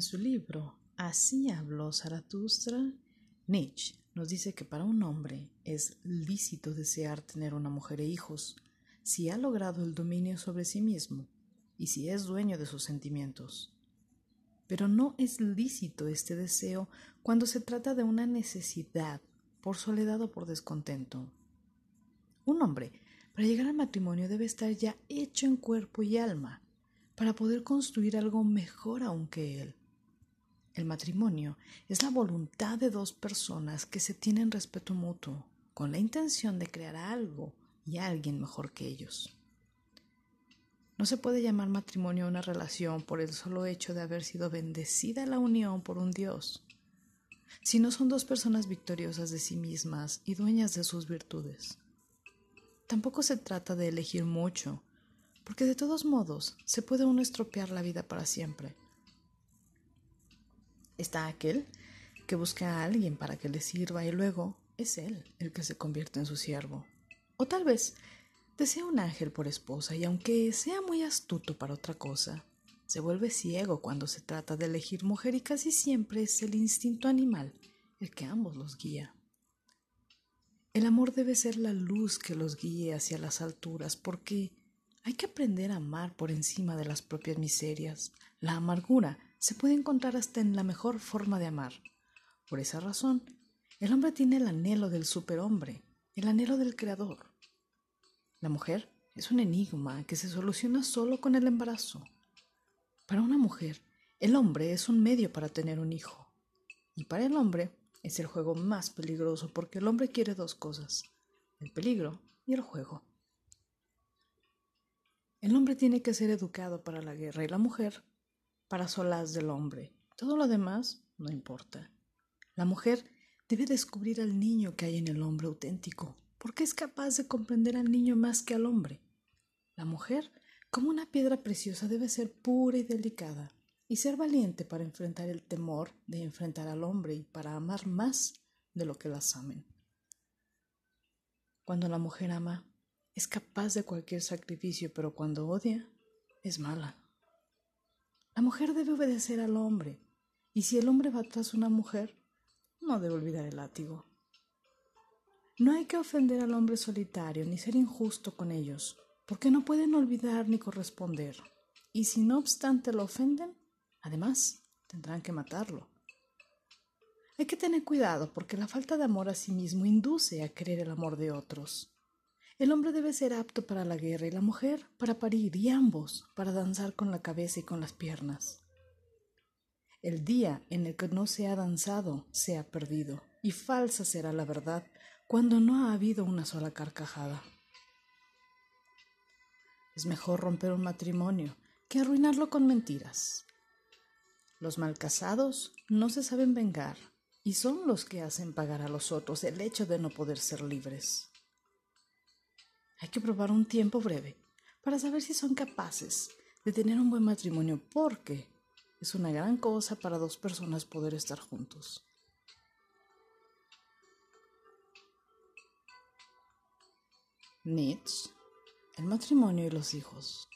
En su libro Así habló Zaratustra, Nietzsche nos dice que para un hombre es lícito desear tener una mujer e hijos si ha logrado el dominio sobre sí mismo y si es dueño de sus sentimientos. Pero no es lícito este deseo cuando se trata de una necesidad, por soledad o por descontento. Un hombre, para llegar al matrimonio, debe estar ya hecho en cuerpo y alma, para poder construir algo mejor aún que él. El matrimonio es la voluntad de dos personas que se tienen respeto mutuo, con la intención de crear algo y alguien mejor que ellos. No se puede llamar matrimonio una relación por el solo hecho de haber sido bendecida la unión por un Dios, si no son dos personas victoriosas de sí mismas y dueñas de sus virtudes. Tampoco se trata de elegir mucho, porque de todos modos se puede uno estropear la vida para siempre. Está aquel que busca a alguien para que le sirva y luego es él el que se convierte en su siervo. O tal vez desea un ángel por esposa y aunque sea muy astuto para otra cosa, se vuelve ciego cuando se trata de elegir mujer y casi siempre es el instinto animal el que ambos los guía. El amor debe ser la luz que los guíe hacia las alturas porque hay que aprender a amar por encima de las propias miserias. La amargura se puede encontrar hasta en la mejor forma de amar. Por esa razón, el hombre tiene el anhelo del superhombre, el anhelo del creador. La mujer es un enigma que se soluciona solo con el embarazo. Para una mujer, el hombre es un medio para tener un hijo. Y para el hombre es el juego más peligroso porque el hombre quiere dos cosas, el peligro y el juego. El hombre tiene que ser educado para la guerra y la mujer para solaz del hombre. Todo lo demás no importa. La mujer debe descubrir al niño que hay en el hombre auténtico porque es capaz de comprender al niño más que al hombre. La mujer, como una piedra preciosa, debe ser pura y delicada, y ser valiente para enfrentar el temor de enfrentar al hombre y para amar más de lo que las amen. Cuando la mujer ama, es capaz de cualquier sacrificio, pero cuando odia, es mala. La mujer debe obedecer al hombre, y si el hombre va tras una mujer, no debe olvidar el látigo. No hay que ofender al hombre solitario ni ser injusto con ellos, porque no pueden olvidar ni corresponder. Y si no obstante lo ofenden, además tendrán que matarlo. Hay que tener cuidado porque la falta de amor a sí mismo induce a querer el amor de otros. El hombre debe ser apto para la guerra y la mujer para parir y ambos para danzar con la cabeza y con las piernas. El día en el que no se ha danzado se ha perdido y falsa será la verdad cuando no ha habido una sola carcajada. Es mejor romper un matrimonio que arruinarlo con mentiras. Los malcasados no se saben vengar y son los que hacen pagar a los otros el hecho de no poder ser libres. Hay que probar un tiempo breve para saber si son capaces de tener un buen matrimonio porque es una gran cosa para dos personas poder estar juntos. Nietzsche, el matrimonio y los hijos.